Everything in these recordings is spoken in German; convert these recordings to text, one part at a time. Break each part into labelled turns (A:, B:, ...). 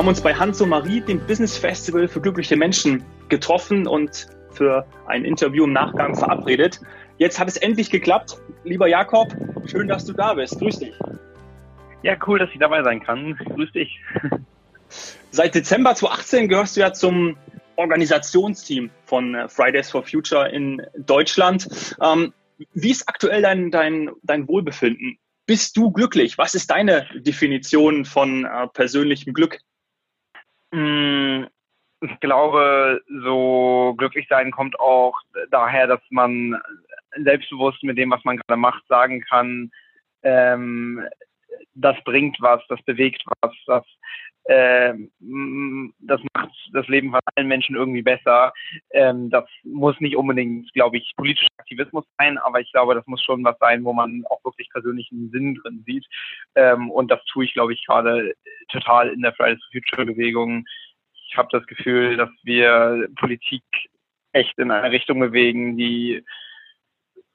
A: haben uns bei Hans und Marie, dem Business Festival für glückliche Menschen, getroffen und für ein Interview im Nachgang verabredet. Jetzt hat es endlich geklappt. Lieber Jakob, schön, dass du da bist. Grüß dich.
B: Ja, cool, dass ich dabei sein kann. Grüß dich.
A: Seit Dezember 2018 gehörst du ja zum Organisationsteam von äh, Fridays for Future in Deutschland. Ähm, wie ist aktuell dein, dein, dein Wohlbefinden? Bist du glücklich? Was ist deine Definition von äh, persönlichem Glück?
B: Mm, ich glaube, so glücklich sein kommt auch daher, dass man selbstbewusst mit dem, was man gerade macht, sagen kann, ähm, das bringt was, das bewegt was, das, äh, das macht das Leben von allen Menschen irgendwie besser. Ähm, das muss nicht unbedingt, glaube ich, politischer Aktivismus sein, aber ich glaube, das muss schon was sein, wo man auch wirklich persönlichen Sinn drin sieht. Ähm, und das tue ich, glaube ich, gerade total in der Fridays for Future Bewegung. Ich habe das Gefühl, dass wir Politik echt in eine Richtung bewegen, die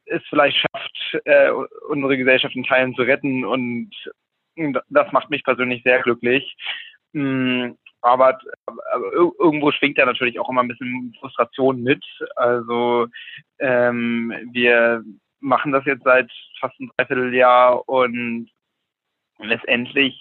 B: es vielleicht schafft, äh, unsere Gesellschaft in Teilen zu retten und das macht mich persönlich sehr glücklich. Mm, aber, aber irgendwo schwingt da natürlich auch immer ein bisschen Frustration mit. Also ähm, wir machen das jetzt seit fast ein Dreivierteljahr und letztendlich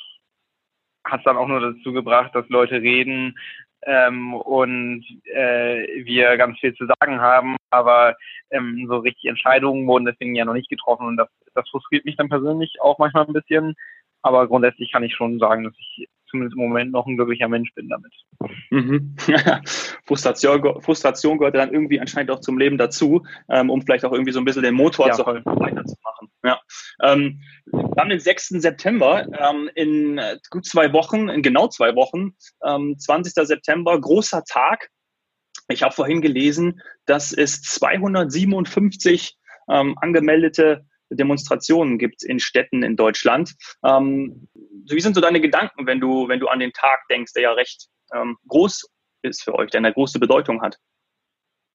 B: hat es dann auch nur dazu gebracht, dass Leute reden ähm, und äh, wir ganz viel zu sagen haben, aber ähm, so richtig Entscheidungen wurden deswegen ja noch nicht getroffen und das, das frustriert mich dann persönlich auch manchmal ein bisschen. Aber grundsätzlich kann ich schon sagen, dass ich zumindest im Moment noch ein glücklicher Mensch bin damit.
A: Mhm. Frustration, Frustration gehört dann irgendwie anscheinend auch zum Leben dazu, ähm, um vielleicht auch irgendwie so ein bisschen den Motor ja, zu weiterzumachen. Ja. Ähm, wir haben den 6. September ähm, in gut zwei Wochen, in genau zwei Wochen, ähm, 20. September, großer Tag. Ich habe vorhin gelesen, dass es 257 ähm, angemeldete Demonstrationen gibt in Städten in Deutschland. Ähm, wie sind so deine Gedanken, wenn du, wenn du an den Tag denkst, der ja recht ähm, groß ist für euch, der eine große Bedeutung hat?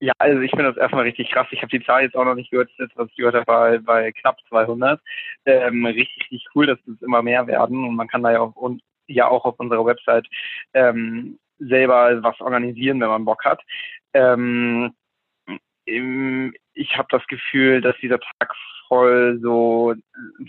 B: Ja, also ich finde das erstmal richtig krass. Ich habe die Zahl jetzt auch noch nicht gehört. Das, was ich gehört habe, bei, bei knapp 200. Ähm, richtig, richtig cool, dass es immer mehr werden. Und man kann da ja auch, und, ja auch auf unserer Website ähm, selber was organisieren, wenn man Bock hat. Ähm, ich habe das Gefühl, dass dieser Tag voll so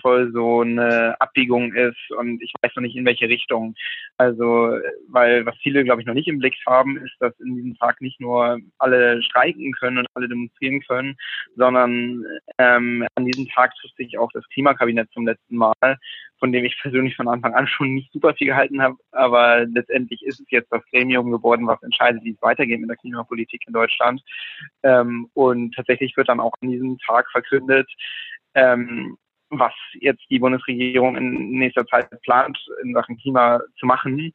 B: voll so eine Abbiegung ist und ich weiß noch nicht in welche Richtung. Also weil was viele glaube ich noch nicht im Blick haben, ist, dass in diesem Tag nicht nur alle streiken können und alle demonstrieren können, sondern ähm, an diesem Tag trifft sich auch das Klimakabinett zum letzten Mal, von dem ich persönlich von Anfang an schon nicht super viel gehalten habe, aber letztendlich ist es jetzt das Gremium geworden, was entscheidet, wie es weitergeht mit der Klimapolitik in Deutschland. Ähm, und tatsächlich wird dann auch an diesem Tag verkündet, ähm, was jetzt die Bundesregierung in nächster Zeit plant, in Sachen Klima zu machen.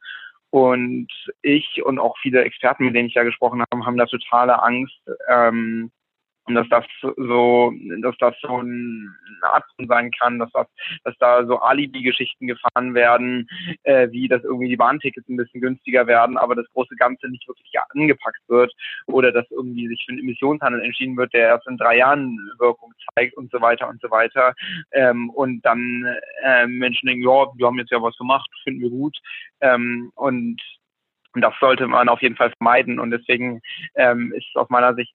B: Und ich und auch viele Experten, mit denen ich ja gesprochen habe, haben da totale Angst, ähm, und dass das so, dass das so ein Art sein kann, dass das, dass da so Alibi-Geschichten gefahren werden, äh, wie dass irgendwie die Bahntickets ein bisschen günstiger werden, aber das große Ganze nicht wirklich angepackt wird oder dass irgendwie sich für einen Emissionshandel entschieden wird, der erst in drei Jahren Wirkung zeigt und so weiter und so weiter. Ähm, und dann äh, Menschen denken, ja, wir haben jetzt ja was gemacht, finden wir gut. Ähm, und das sollte man auf jeden Fall vermeiden. Und deswegen ähm, ist aus meiner Sicht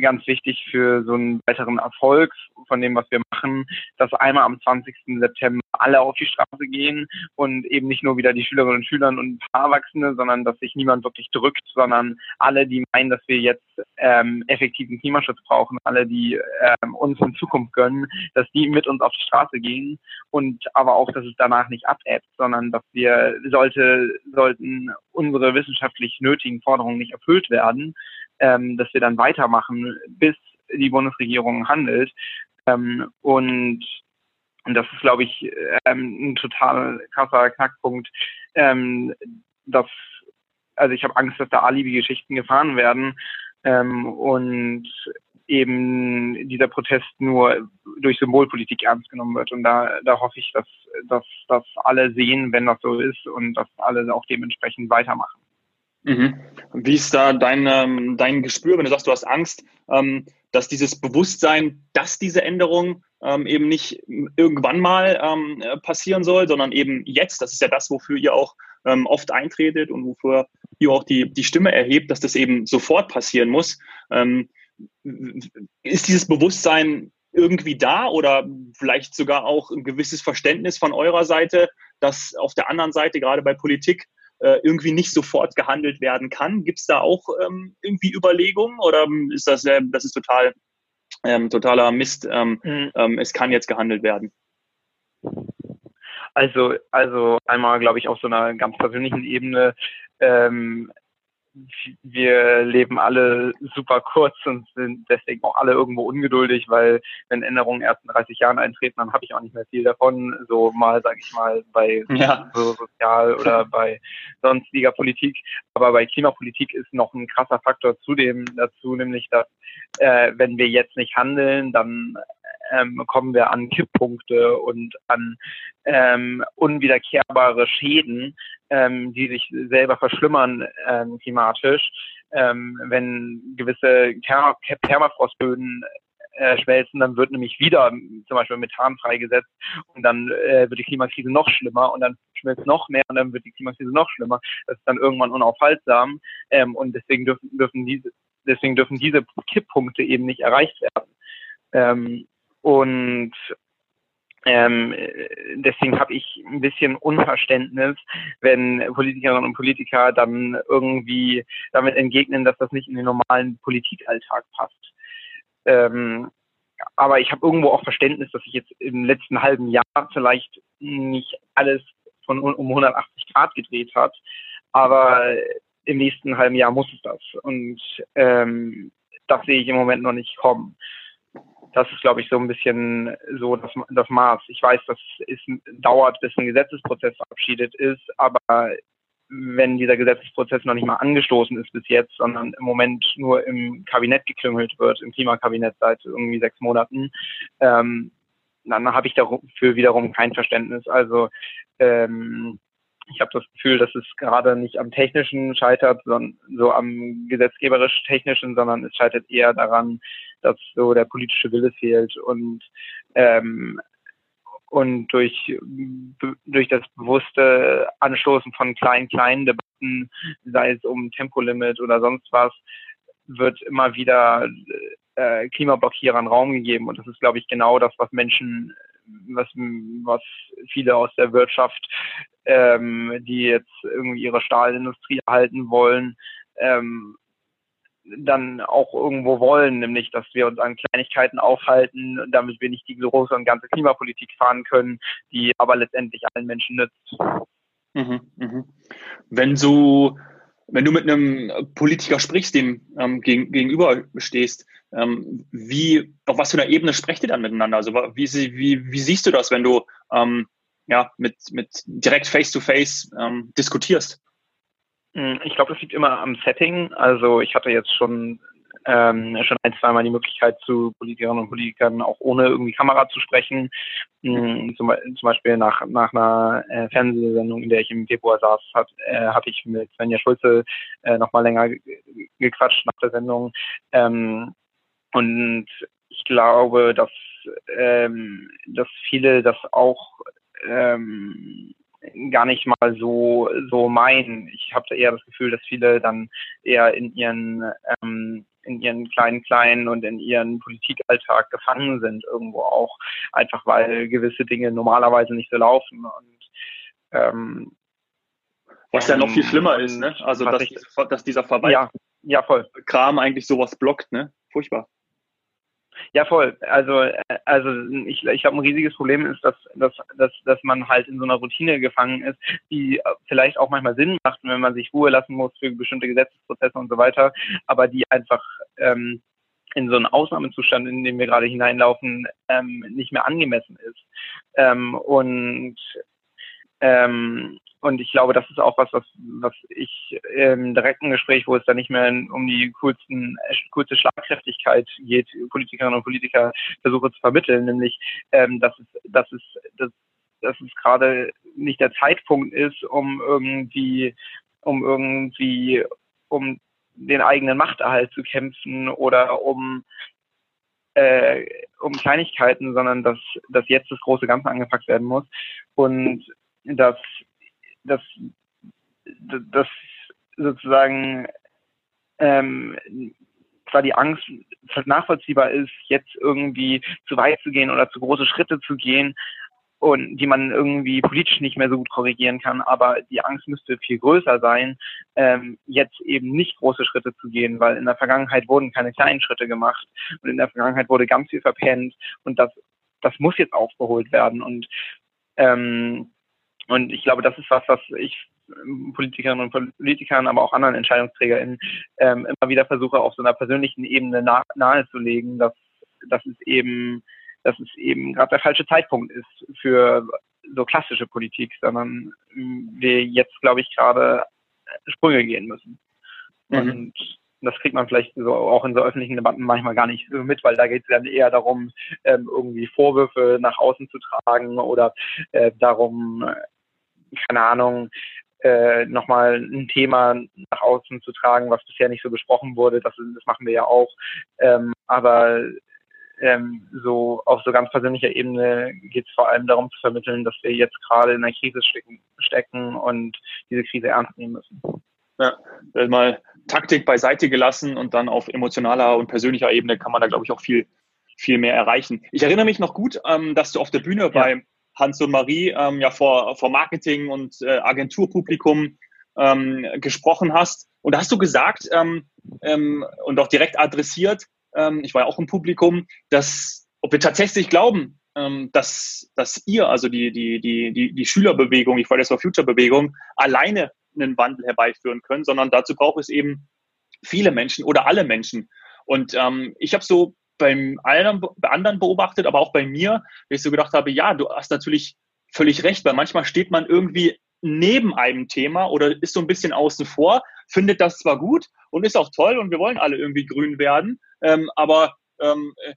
B: ganz wichtig für so einen weiteren Erfolg von dem, was wir machen, dass einmal am 20. September alle auf die Straße gehen und eben nicht nur wieder die Schülerinnen und Schüler und ein paar Erwachsene, sondern dass sich niemand wirklich drückt, sondern alle, die meinen, dass wir jetzt ähm, effektiven Klimaschutz brauchen, alle, die ähm, uns in Zukunft gönnen, dass die mit uns auf die Straße gehen und aber auch, dass es danach nicht abebbt, sondern dass wir sollte, sollten unsere wissenschaftlich nötigen Forderungen nicht erfüllt werden, ähm, dass wir dann weitermachen, bis die Bundesregierung handelt. Ähm, und, und das ist, glaube ich, ähm, ein total krasser Knackpunkt, ähm, dass, also ich habe Angst, dass da Alibi-Geschichten gefahren werden ähm, und eben dieser Protest nur durch Symbolpolitik ernst genommen wird. Und da, da hoffe ich, dass, dass, dass alle sehen, wenn das so ist und dass alle auch dementsprechend weitermachen.
A: Mhm. Wie ist da dein, ähm, dein Gespür, wenn du sagst, du hast Angst, ähm, dass dieses Bewusstsein, dass diese Änderung ähm, eben nicht irgendwann mal ähm, passieren soll, sondern eben jetzt, das ist ja das, wofür ihr auch oft eintretet und wofür ihr auch die, die Stimme erhebt, dass das eben sofort passieren muss. Ist dieses Bewusstsein irgendwie da oder vielleicht sogar auch ein gewisses Verständnis von eurer Seite, dass auf der anderen Seite, gerade bei Politik, äh, irgendwie nicht sofort gehandelt werden kann? Gibt es da auch ähm, irgendwie Überlegungen oder ist das, äh, das ist total, ähm, totaler Mist, ähm, mhm. Ähm, es kann jetzt gehandelt werden?
B: Also, also einmal, glaube ich, auf so einer ganz persönlichen Ebene ähm, wir leben alle super kurz und sind deswegen auch alle irgendwo ungeduldig, weil wenn Änderungen erst in 30 Jahren eintreten, dann habe ich auch nicht mehr viel davon. So mal, sage ich mal, bei ja. so Sozial- oder bei sonstiger Politik. Aber bei Klimapolitik ist noch ein krasser Faktor zudem dazu, nämlich dass äh, wenn wir jetzt nicht handeln, dann ähm, kommen wir an Kipppunkte und an ähm, unwiederkehrbare Schäden, ähm, die sich selber verschlimmern ähm, klimatisch. Ähm, wenn gewisse Permafrostböden äh, schmelzen, dann wird nämlich wieder zum Beispiel Methan freigesetzt und dann äh, wird die Klimakrise noch schlimmer und dann schmilzt noch mehr und dann wird die Klimakrise noch schlimmer. Das ist dann irgendwann unaufhaltsam ähm, und deswegen dürfen, dürfen diese deswegen dürfen diese Kipppunkte eben nicht erreicht werden. Ähm, und ähm, deswegen habe ich ein bisschen Unverständnis, wenn Politikerinnen und Politiker dann irgendwie damit entgegnen, dass das nicht in den normalen Politikalltag passt. Ähm, aber ich habe irgendwo auch Verständnis, dass ich jetzt im letzten halben Jahr vielleicht nicht alles von um 180 Grad gedreht hat, aber im nächsten halben Jahr muss es das. Und ähm, das sehe ich im Moment noch nicht kommen das ist, glaube ich, so ein bisschen so das, das Maß. Ich weiß, dass es dauert, bis ein Gesetzesprozess verabschiedet ist, aber wenn dieser Gesetzesprozess noch nicht mal angestoßen ist bis jetzt, sondern im Moment nur im Kabinett geklüngelt wird, im Klimakabinett seit irgendwie sechs Monaten, ähm, dann habe ich dafür wiederum kein Verständnis. Also ähm, ich habe das Gefühl, dass es gerade nicht am technischen scheitert, sondern so am gesetzgeberisch-technischen, sondern es scheitert eher daran, dass so der politische Wille fehlt und ähm, und durch durch das bewusste Anstoßen von kleinen kleinen Debatten, sei es um Tempolimit oder sonst was, wird immer wieder äh, Klimablockierern Raum gegeben. Und das ist, glaube ich, genau das, was Menschen was, was viele aus der Wirtschaft, ähm, die jetzt irgendwie ihre Stahlindustrie erhalten wollen, ähm, dann auch irgendwo wollen, nämlich dass wir uns an Kleinigkeiten aufhalten, damit wir nicht die große und ganze Klimapolitik fahren können, die aber letztendlich allen Menschen nützt.
A: Mhm, mh. Wenn du wenn du mit einem Politiker sprichst, dem ähm, gegen, gegenüber stehst, ähm, wie, auf was für einer Ebene sprecht ihr dann miteinander? Also wie, wie, wie siehst du das, wenn du ähm, ja, mit, mit direkt face-to-face -face, ähm, diskutierst?
B: Hm, ich glaube, das liegt immer am Setting. Also ich hatte jetzt schon ähm, schon ein, zweimal die Möglichkeit zu Politikerinnen und Politikern auch ohne irgendwie Kamera zu sprechen. Mhm. Zum, zum, Beispiel nach, nach einer äh, Fernsehsendung, in der ich im Februar saß, hat, äh, hatte ich mit Svenja Schulze äh, noch mal länger gequatscht nach der Sendung. Ähm, und ich glaube, dass, ähm, dass viele das auch ähm, gar nicht mal so so meinen. Ich habe eher das Gefühl, dass viele dann eher in ihren ähm, in ihren kleinen kleinen und in ihren Politikalltag gefangen sind irgendwo auch einfach weil gewisse Dinge normalerweise nicht so laufen und ähm,
A: was ja noch viel schlimmer ist, ne? Also dass, ich, dass dieser Verwalt
B: ja, ja, voll.
A: Kram eigentlich sowas blockt, ne? Furchtbar.
B: Ja, voll. Also, also ich, ich glaube, ein riesiges Problem ist, dass, dass, dass, dass man halt in so einer Routine gefangen ist, die vielleicht auch manchmal Sinn macht, wenn man sich Ruhe lassen muss für bestimmte Gesetzesprozesse und so weiter, aber die einfach ähm, in so einen Ausnahmezustand, in den wir gerade hineinlaufen, ähm, nicht mehr angemessen ist. Ähm, und ähm, und ich glaube, das ist auch was, was, was ich im direkten Gespräch, wo es da nicht mehr um die coolsten, coolste Schlagkräftigkeit geht, Politikerinnen und Politiker versuche zu vermitteln, nämlich, ähm, dass es, dass es, dass, dass es gerade nicht der Zeitpunkt ist, um irgendwie, um irgendwie, um den eigenen Machterhalt zu kämpfen oder um äh, um Kleinigkeiten, sondern dass, dass jetzt das große Ganze angepackt werden muss. Und dass dass dass sozusagen ähm, zwar die Angst nachvollziehbar ist, jetzt irgendwie zu weit zu gehen oder zu große Schritte zu gehen und die man irgendwie politisch nicht mehr so gut korrigieren kann, aber die Angst müsste viel größer sein, ähm, jetzt eben nicht große Schritte zu gehen, weil in der Vergangenheit wurden keine kleinen Schritte gemacht und in der Vergangenheit wurde ganz viel verpennt und das das muss jetzt aufgeholt werden und ähm, und ich glaube, das ist was, was ich Politikerinnen und Politikern, aber auch anderen EntscheidungsträgerInnen ähm, immer wieder versuche, auf so einer persönlichen Ebene nah, nahezulegen, dass, dass es eben, dass es eben gerade der falsche Zeitpunkt ist für so klassische Politik, sondern wir jetzt, glaube ich, gerade Sprünge gehen müssen. Mhm. Und das kriegt man vielleicht so auch in so öffentlichen Debatten manchmal gar nicht mit, weil da geht es dann eher darum, ähm, irgendwie Vorwürfe nach außen zu tragen oder äh, darum, keine Ahnung, äh, nochmal ein Thema nach außen zu tragen, was bisher nicht so besprochen wurde. Das, das machen wir ja auch. Ähm, aber ähm, so auf so ganz persönlicher Ebene geht es vor allem darum zu vermitteln, dass wir jetzt gerade in einer Krise stecken, stecken und diese Krise ernst nehmen müssen.
A: Ja, mal Taktik beiseite gelassen und dann auf emotionaler und persönlicher Ebene kann man da, glaube ich, auch viel, viel mehr erreichen. Ich erinnere mich noch gut, ähm, dass du auf der Bühne ja. bei Hans und Marie ähm, ja vor, vor Marketing und äh, Agenturpublikum ähm, gesprochen hast. Und da hast du gesagt ähm, ähm, und auch direkt adressiert, ähm, ich war ja auch im Publikum, dass ob wir tatsächlich glauben, ähm, dass, dass ihr, also die, die, die, die, die Schülerbewegung, die Fridays for Future Bewegung, alleine einen Wandel herbeiführen können, sondern dazu braucht es eben viele Menschen oder alle Menschen. Und ich habe so beim anderen beobachtet, aber auch bei mir, dass ich so gedacht habe, ja, du hast natürlich völlig recht, weil manchmal steht man irgendwie neben einem Thema oder ist so ein bisschen außen vor, findet das zwar gut und ist auch toll und wir wollen alle irgendwie grün werden, ähm, aber ähm, äh,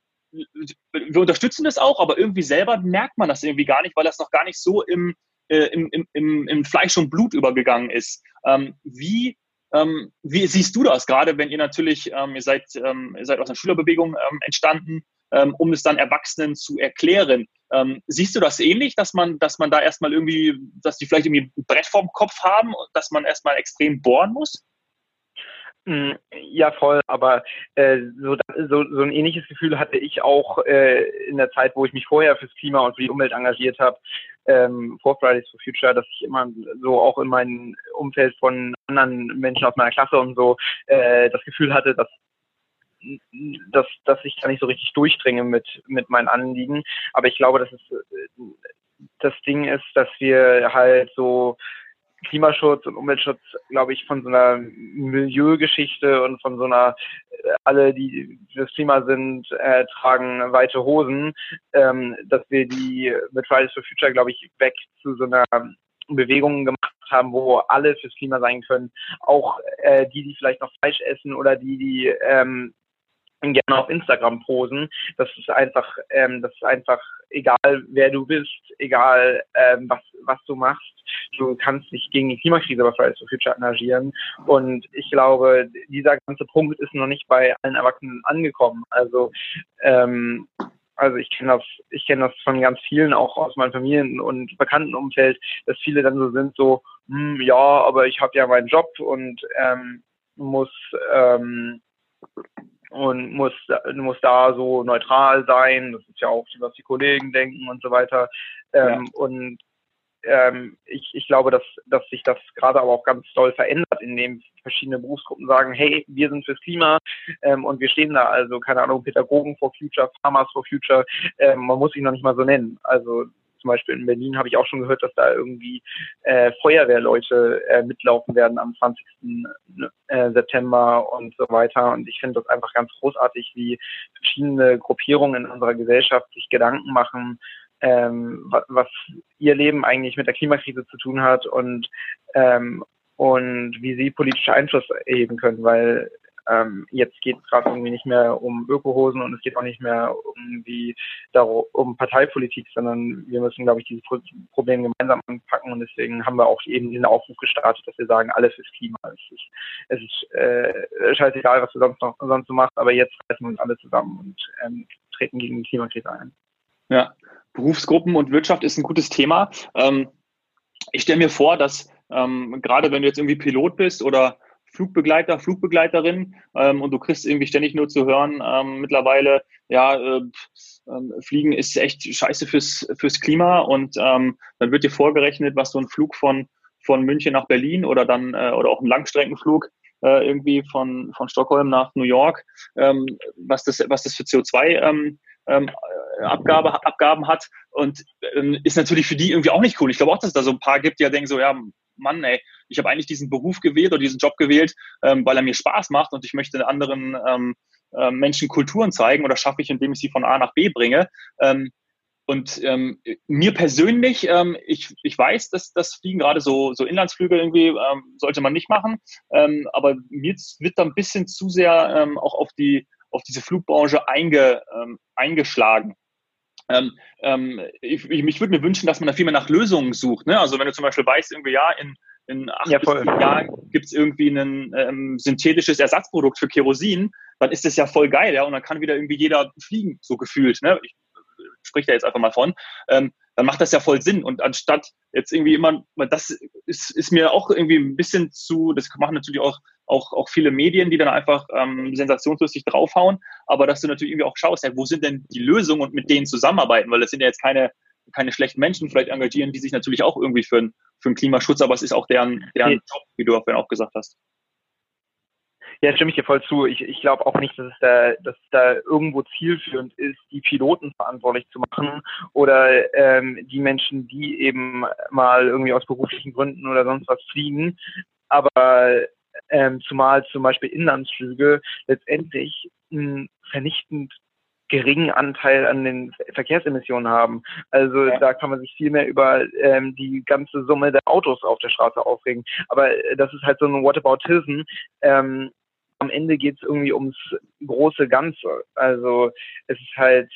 A: wir unterstützen das auch, aber irgendwie selber merkt man das irgendwie gar nicht, weil das noch gar nicht so im, äh, im, im, im Fleisch und Blut übergegangen ist. Ähm, wie ähm, wie siehst du das gerade, wenn ihr natürlich, ähm, ihr, seid, ähm, ihr seid aus einer Schülerbewegung ähm, entstanden, ähm, um es dann Erwachsenen zu erklären? Ähm, siehst du das ähnlich, dass man, dass man da erstmal irgendwie, dass die vielleicht irgendwie ein Brett vorm Kopf haben, dass man erstmal extrem bohren muss?
B: Mm, ja, voll, aber äh, so, so, so ein ähnliches Gefühl hatte ich auch äh, in der Zeit, wo ich mich vorher fürs Klima und für die Umwelt engagiert habe, ähm, vor Fridays for Future, dass ich immer so auch in meinem Umfeld von anderen Menschen aus meiner Klasse und so äh, das Gefühl hatte, dass dass, dass ich da nicht so richtig durchdringe mit, mit meinen Anliegen. Aber ich glaube, dass es das Ding ist, dass wir halt so Klimaschutz und Umweltschutz, glaube ich, von so einer Milieugeschichte und von so einer, äh, alle, die fürs Klima sind, äh, tragen weite Hosen, ähm, dass wir die mit Fridays for Future, glaube ich, weg zu so einer Bewegung gemacht haben, wo alle fürs Klima sein können. Auch äh, die, die vielleicht noch Fleisch essen oder die, die ähm, gerne auf Instagram posen. Das ist einfach, ähm, das ist einfach egal, wer du bist, egal ähm, was was du machst. Du kannst dich gegen die Klimakrise bei Fridays for Future engagieren. Und ich glaube, dieser ganze Punkt ist noch nicht bei allen Erwachsenen angekommen. Also ähm, also ich kenne das, ich kenne das von ganz vielen, auch aus meinem Familien- und Bekanntenumfeld, dass viele dann so sind, so, hm, ja, aber ich habe ja meinen Job und ähm, muss ähm, und muss, muss da so neutral sein. Das ist ja auch, was die Kollegen denken und so weiter. Ähm, ja. Und ähm, ich, ich glaube, dass, dass sich das gerade aber auch ganz doll verändert, indem verschiedene Berufsgruppen sagen, hey, wir sind fürs Klima ähm, und wir stehen da, also keine Ahnung, Pädagogen for Future, Farmers for Future, ähm, man muss sich noch nicht mal so nennen. Also zum Beispiel in Berlin habe ich auch schon gehört, dass da irgendwie äh, Feuerwehrleute äh, mitlaufen werden am 20. Äh, September und so weiter. Und ich finde das einfach ganz großartig, wie verschiedene Gruppierungen in unserer Gesellschaft sich Gedanken machen, ähm, was, was ihr Leben eigentlich mit der Klimakrise zu tun hat und ähm, und wie sie politische Einfluss erheben können, weil ähm, jetzt geht es gerade irgendwie nicht mehr um Ökohosen und es geht auch nicht mehr irgendwie um Parteipolitik, sondern wir müssen, glaube ich, dieses Problem gemeinsam anpacken und deswegen haben wir auch eben diesen Aufruf gestartet, dass wir sagen, alles ist Klima. Es ist, es ist äh, scheißegal, was du sonst noch sonst so machst, aber jetzt reißen wir uns alle zusammen und ähm, treten gegen die Klimakrise ein.
A: Ja, Berufsgruppen und Wirtschaft ist ein gutes Thema. Ähm, ich stelle mir vor, dass ähm, gerade wenn du jetzt irgendwie Pilot bist oder Flugbegleiter, Flugbegleiterin ähm, und du kriegst irgendwie ständig nur zu hören, ähm, mittlerweile, ja, äh, äh, Fliegen ist echt scheiße fürs, fürs Klima und ähm, dann wird dir vorgerechnet, was so ein Flug von, von München nach Berlin oder dann äh, oder auch ein Langstreckenflug äh, irgendwie von, von Stockholm nach New York, ähm, was, das, was das für CO2 ähm, ähm, Abgabe, Abgaben hat und ist natürlich für die irgendwie auch nicht cool. Ich glaube auch, dass es da so ein paar gibt, die ja denken so, ja, Mann, ey, ich habe eigentlich diesen Beruf gewählt oder diesen Job gewählt, ähm, weil er mir Spaß macht und ich möchte anderen ähm, äh, Menschen Kulturen zeigen oder schaffe ich, indem ich sie von A nach B bringe. Ähm, und ähm, mir persönlich, ähm, ich, ich weiß, dass das Fliegen gerade so, so Inlandsflüge irgendwie ähm, sollte man nicht machen, ähm, aber mir wird da ein bisschen zu sehr ähm, auch auf die auf diese Flugbranche einge, ähm, eingeschlagen. Ähm, ähm, ich, ich, ich würde mir wünschen, dass man da viel mehr nach Lösungen sucht. Ne? Also wenn du zum Beispiel weißt, irgendwie ja, in, in acht ja, Jahren gibt es irgendwie ein ähm, synthetisches Ersatzprodukt für Kerosin, dann ist das ja voll geil, ja, und dann kann wieder irgendwie jeder fliegen, so gefühlt. Ne? Ich sprich da jetzt einfach mal von. Ähm, dann macht das ja voll Sinn. Und anstatt jetzt irgendwie immer, das ist, ist mir auch irgendwie ein bisschen zu, das machen natürlich auch, auch, auch viele Medien, die dann einfach ähm, sensationslustig draufhauen, aber dass du natürlich irgendwie auch schaust, ja, wo sind denn die Lösungen und mit denen zusammenarbeiten, weil das sind ja jetzt keine, keine schlechten Menschen vielleicht engagieren, die sich natürlich auch irgendwie für, für den Klimaschutz, aber es ist auch deren, deren Job, wie du auch gesagt hast.
B: Ja, stimme ich dir voll zu. Ich, ich glaube auch nicht, dass es, da, dass es da irgendwo zielführend ist, die Piloten verantwortlich zu machen oder ähm, die Menschen, die eben mal irgendwie aus beruflichen Gründen oder sonst was fliegen. Aber ähm, zumal zum Beispiel Inlandsflüge letztendlich einen vernichtend geringen Anteil an den Verkehrsemissionen haben. Also ja. da kann man sich viel mehr über ähm, die ganze Summe der Autos auf der Straße aufregen. Aber äh, das ist halt so ein Whataboutism. Ähm, am Ende geht es irgendwie ums große Ganze. Also es ist halt,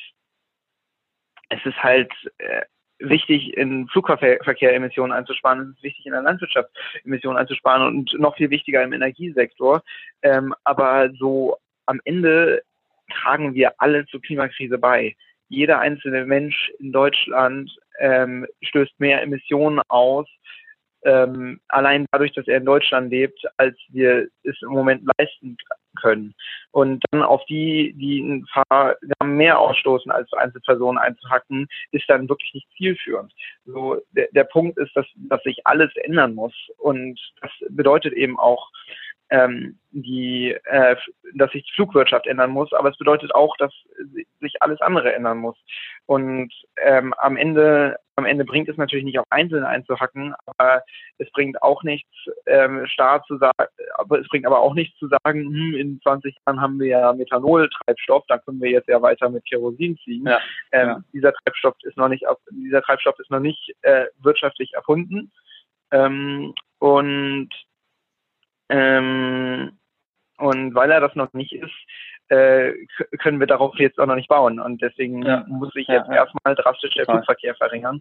B: es ist halt äh, wichtig, in Flugverkehr Emissionen einzusparen, es ist wichtig, in der Landwirtschaft Emissionen einzusparen und noch viel wichtiger im Energiesektor. Ähm, aber so am Ende tragen wir alle zur Klimakrise bei. Jeder einzelne Mensch in Deutschland ähm, stößt mehr Emissionen aus ähm, allein dadurch, dass er in Deutschland lebt, als wir es im Moment leisten können. Und dann auf die, die ein paar mehr ausstoßen als Einzelpersonen einzuhacken, ist dann wirklich nicht zielführend. So, der, der Punkt ist, dass, dass sich alles ändern muss. Und das bedeutet eben auch, ähm, die, äh, dass sich die Flugwirtschaft ändern muss, aber es bedeutet auch, dass sich alles andere ändern muss. Und ähm, am Ende, am Ende bringt es natürlich nicht auf Einzelne einzuhacken, aber es bringt auch nichts, ähm, starr zu sagen, aber es bringt aber auch nichts zu sagen, hm, in 20 Jahren haben wir ja Methanol-Treibstoff, da können wir jetzt ja weiter mit Kerosin fliegen. Ja, ähm, ja. Dieser Treibstoff ist noch nicht, dieser Treibstoff ist noch nicht äh, wirtschaftlich erfunden. Ähm, und ähm, und weil er das noch nicht ist, äh, können wir darauf jetzt auch noch nicht bauen. Und deswegen ja. muss ich jetzt ja, erstmal drastisch der Flugverkehr verringern.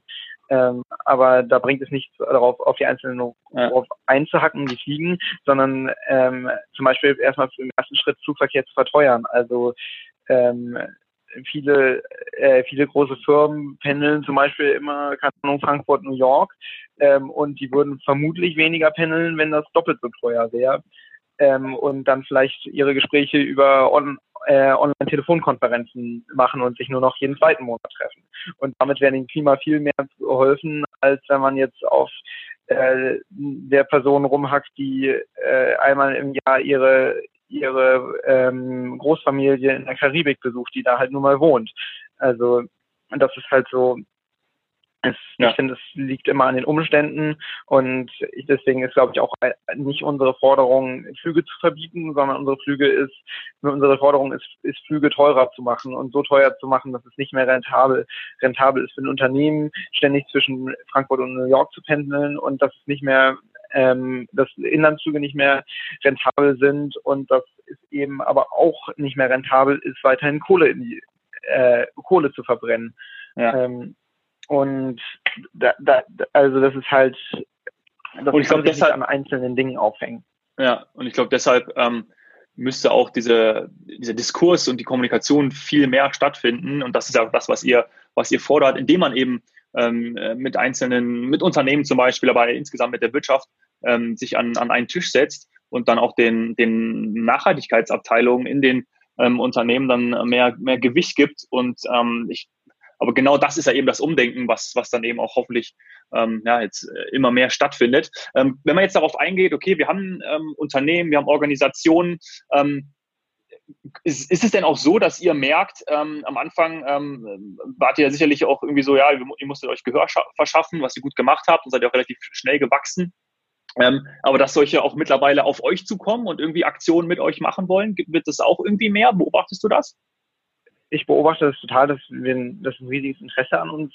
B: Ähm, aber da bringt es nicht darauf, auf die einzelnen ja. einzuhacken, die fliegen, sondern ähm, zum Beispiel erstmal im ersten Schritt Flugverkehr zu verteuern. Also ähm, viele, äh, viele große Firmen pendeln zum Beispiel immer, keine Ahnung, Frankfurt, New York, ähm, und die würden vermutlich weniger pendeln, wenn das doppelt so teuer wäre. Ähm, und dann vielleicht ihre Gespräche über on, äh, Online-Telefonkonferenzen machen und sich nur noch jeden zweiten Monat treffen. Und damit wäre dem Klima viel mehr geholfen, als wenn man jetzt auf äh, der Person rumhackt, die äh, einmal im Jahr ihre ihre ähm, Großfamilie in der Karibik besucht, die da halt nur mal wohnt. Also und das ist halt so, es, ja. Ich finde, es liegt immer an den Umständen und deswegen ist, glaube ich, auch nicht unsere Forderung, Flüge zu verbieten, sondern unsere Flüge ist, unsere Forderung ist, ist Flüge teurer zu machen und so teuer zu machen, dass es nicht mehr rentabel, rentabel ist für ein Unternehmen, ständig zwischen Frankfurt und New York zu pendeln und dass es nicht mehr ähm, dass Inlandsflüge nicht mehr rentabel sind und dass es eben aber auch nicht mehr rentabel ist, weiterhin Kohle in die äh, Kohle zu verbrennen. Ja. Ähm, und da, da, also das ist halt, das und ich glaube deshalb an einzelnen Dingen aufhängen.
A: Ja, und ich glaube deshalb ähm, müsste auch diese, dieser Diskurs und die Kommunikation viel mehr stattfinden. Und das ist ja auch das, was ihr, was ihr fordert, indem man eben ähm, äh, mit einzelnen, mit Unternehmen zum Beispiel, aber insgesamt mit der Wirtschaft ähm, sich an, an einen Tisch setzt und dann auch den, den Nachhaltigkeitsabteilungen in den ähm, Unternehmen dann mehr, mehr Gewicht gibt. Und ähm, ich, aber genau das ist ja eben das Umdenken, was, was dann eben auch hoffentlich ähm, ja, jetzt äh, immer mehr stattfindet. Ähm, wenn man jetzt darauf eingeht, okay, wir haben ähm, Unternehmen, wir haben Organisationen, ähm, ist, ist es denn auch so, dass ihr merkt, ähm, am Anfang ähm, wart ihr ja sicherlich auch irgendwie so, ja, ihr musstet euch Gehör verschaffen, was ihr gut gemacht habt und seid ja auch relativ schnell gewachsen. Ähm, aber dass solche auch mittlerweile auf euch zukommen und irgendwie Aktionen mit euch machen wollen, wird das auch irgendwie mehr? Beobachtest du das?
B: Ich beobachte das total, dass, wir, dass es ein riesiges Interesse an uns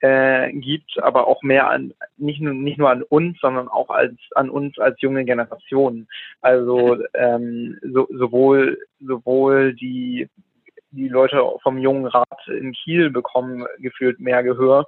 B: äh, gibt, aber auch mehr an nicht nur nicht nur an uns, sondern auch als an uns als junge Generation. Also ähm, so, sowohl sowohl die die Leute vom jungen Rat in Kiel bekommen gefühlt mehr Gehör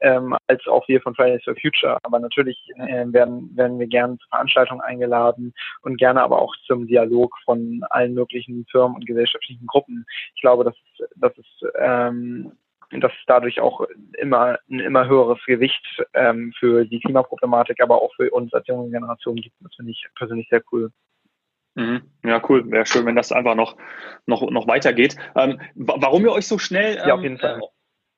B: ähm, als auch wir von Fridays for Future. Aber natürlich äh, werden, werden wir gerne zu Veranstaltungen eingeladen und gerne aber auch zum Dialog von allen möglichen Firmen und gesellschaftlichen Gruppen. Ich glaube, dass, dass es ähm, dass dadurch auch immer ein immer höheres Gewicht ähm, für die Klimaproblematik, aber auch für uns als junge Generation gibt. Das finde ich persönlich sehr cool.
A: Mhm. Ja, cool. Wäre schön, wenn das einfach noch, noch, noch weitergeht. Ähm, warum ihr euch so schnell, ähm,
B: ja, auf jeden Fall.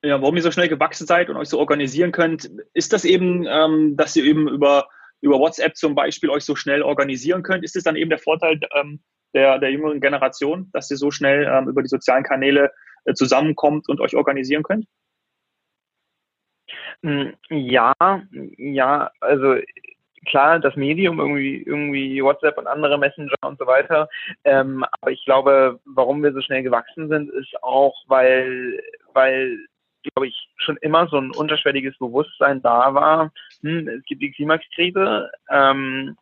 A: Äh, ja, warum ihr so schnell gewachsen seid und euch so organisieren könnt, ist das eben, ähm, dass ihr eben über, über WhatsApp zum Beispiel euch so schnell organisieren könnt? Ist das dann eben der Vorteil ähm, der, der jüngeren Generation, dass ihr so schnell ähm, über die sozialen Kanäle äh, zusammenkommt und euch organisieren könnt?
B: Hm, ja, ja, also klar, das Medium, irgendwie, irgendwie WhatsApp und andere Messenger und so weiter. Ähm, aber ich glaube, warum wir so schnell gewachsen sind, ist auch, weil, weil, glaube ich, schon immer so ein unterschwelliges Bewusstsein da war. Hm, es gibt die Klimakrise. Ähm,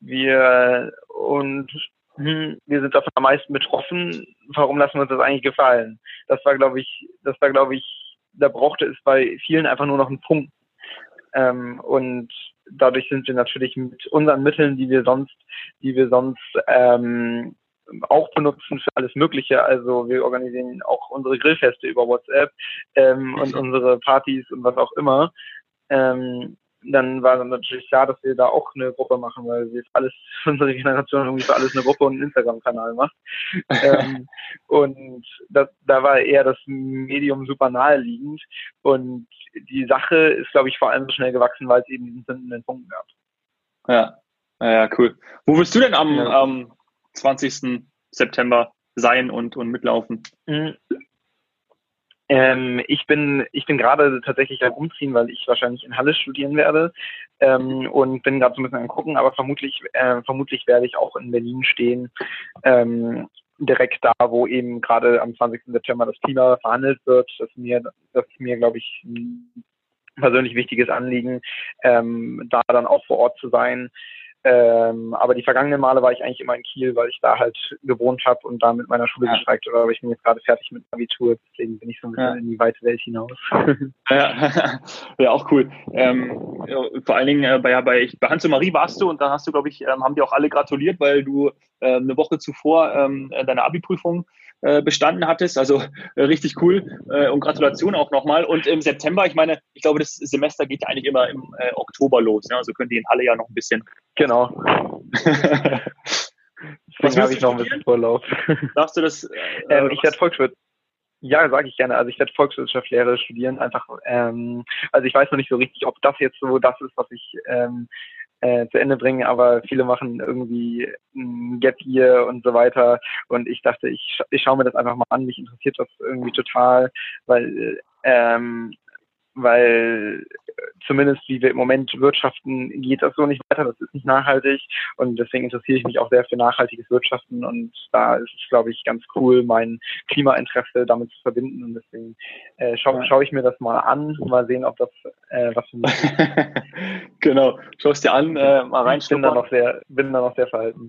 B: wir und hm, wir sind davon am meisten betroffen. Warum lassen wir uns das eigentlich gefallen? Das war, glaube ich, das war, glaube ich, da brauchte es bei vielen einfach nur noch einen Punkt. Ähm, und dadurch sind wir natürlich mit unseren Mitteln, die wir sonst, die wir sonst ähm, auch benutzen für alles Mögliche. Also wir organisieren auch unsere Grillfeste über WhatsApp ähm, und unsere Partys und was auch immer. Ähm, dann war dann natürlich klar, dass wir da auch eine Gruppe machen, weil wir alles, unsere Generation irgendwie für alles eine Gruppe und einen Instagram-Kanal macht. ähm, und das, da war eher das Medium super naheliegend. Und die Sache ist, glaube ich, vor allem so schnell gewachsen, weil es eben diesen zündenden Punkt gab.
A: Ja, ja, cool. Wo willst du denn am, ja. am 20. September sein und, und mitlaufen? Mhm.
B: Ähm, ich bin, ich bin gerade tatsächlich am Umziehen, weil ich wahrscheinlich in Halle studieren werde ähm, und bin gerade so ein bisschen am gucken, aber vermutlich, äh, vermutlich werde ich auch in Berlin stehen, ähm, direkt da, wo eben gerade am 20. September das Klima verhandelt wird. Das ist mir, das ist mir, glaube ich, ein persönlich wichtiges Anliegen, ähm, da dann auch vor Ort zu sein. Ähm, aber die vergangenen Male war ich eigentlich immer in Kiel, weil ich da halt gewohnt habe und da mit meiner Schule ja. gestreikt habe. Aber ich bin jetzt gerade fertig mit Abitur, deswegen bin ich so ein bisschen ja. in die weite Welt hinaus.
A: Ja, ja auch cool. Ähm, ja, vor allen Dingen äh, bei, bei, bei Hans und Marie warst du und da hast du, glaube ich, ähm, haben die auch alle gratuliert, weil du äh, eine Woche zuvor ähm, deine Abi-Prüfung äh, bestanden hattest. Also äh, richtig cool äh, und Gratulation auch nochmal. Und im September, ich meine, ich glaube, das Semester geht ja eigentlich immer im äh, Oktober los. Ne? Also könnt ihr in Halle ja noch ein bisschen.
B: Genau. Deswegen habe ich noch ein bisschen Vorlauf.
A: Darfst du das?
B: ähm, ich werde Volkswirt. Ja, sage ich gerne. Also ich werde Volkswirtschaftslehre studieren. Einfach, ähm, also ich weiß noch nicht so richtig, ob das jetzt so das ist, was ich ähm, äh, zu Ende bringen, aber viele machen irgendwie ein Gap Year und so weiter. Und ich dachte, ich, ich schaue mir das einfach mal an. Mich interessiert das irgendwie total, weil ähm, weil zumindest wie wir im Moment wirtschaften, geht das so nicht weiter, das ist nicht nachhaltig und deswegen interessiere ich mich auch sehr für nachhaltiges Wirtschaften und da ist es, glaube ich, ganz cool, mein Klimainteresse damit zu verbinden und deswegen äh, schaue schau ich mir das mal an, mal sehen, ob das äh, was für mich
A: genau, schau es dir an, äh, mal reinschnuppern.
B: Bin da noch sehr, bin da noch sehr verhalten.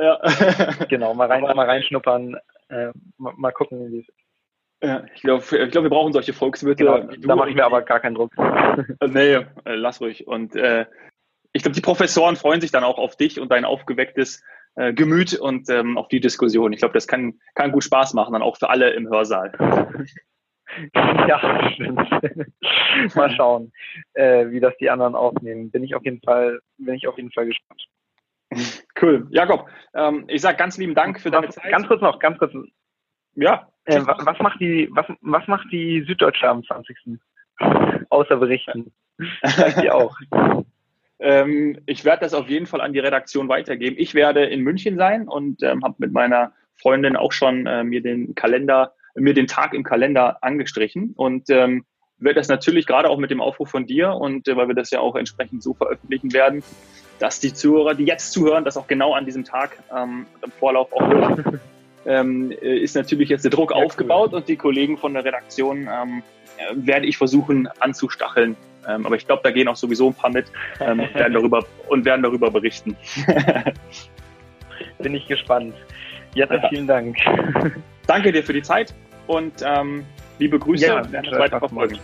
B: Ja. genau, mal, rein, mal reinschnuppern, äh, mal, mal gucken, wie es ist.
A: Ja, ich glaube, ich glaub, wir brauchen solche Volkswirte.
B: Genau, da mache ich mir aber gar keinen Druck.
A: nee, äh, lass ruhig. Und äh, ich glaube, die Professoren freuen sich dann auch auf dich und dein aufgewecktes äh, Gemüt und ähm, auf die Diskussion. Ich glaube, das kann, kann gut Spaß machen, dann auch für alle im Hörsaal.
B: ja, stimmt. Mal schauen, äh, wie das die anderen aufnehmen. Bin ich auf jeden Fall, bin ich auf jeden Fall gespannt.
A: Cool. Jakob, ähm, ich sage ganz lieben Dank für deine Zeit.
B: Ganz kurz noch, ganz kurz. Ja. Äh, was, macht die, was, was macht die Süddeutsche am 20. Außer berichten. Vielleicht die auch.
A: ähm, ich werde das auf jeden Fall an die Redaktion weitergeben. Ich werde in München sein und ähm, habe mit meiner Freundin auch schon äh, mir den Kalender, mir den Tag im Kalender angestrichen und ähm, werde das natürlich gerade auch mit dem Aufruf von dir und äh, weil wir das ja auch entsprechend so veröffentlichen werden, dass die Zuhörer, die jetzt zuhören, das auch genau an diesem Tag ähm, im Vorlauf auch hören. ähm, äh, ist natürlich jetzt der Druck ja, aufgebaut cool. und die Kollegen von der Redaktion ähm, äh, werde ich versuchen anzustacheln. Ähm, aber ich glaube, da gehen auch sowieso ein paar mit ähm, werden darüber, und werden darüber berichten.
B: Bin ich gespannt. Jette, ja. vielen Dank.
A: Danke dir für die Zeit und ähm, liebe Grüße. Ja,
B: werden weiter verfolgen.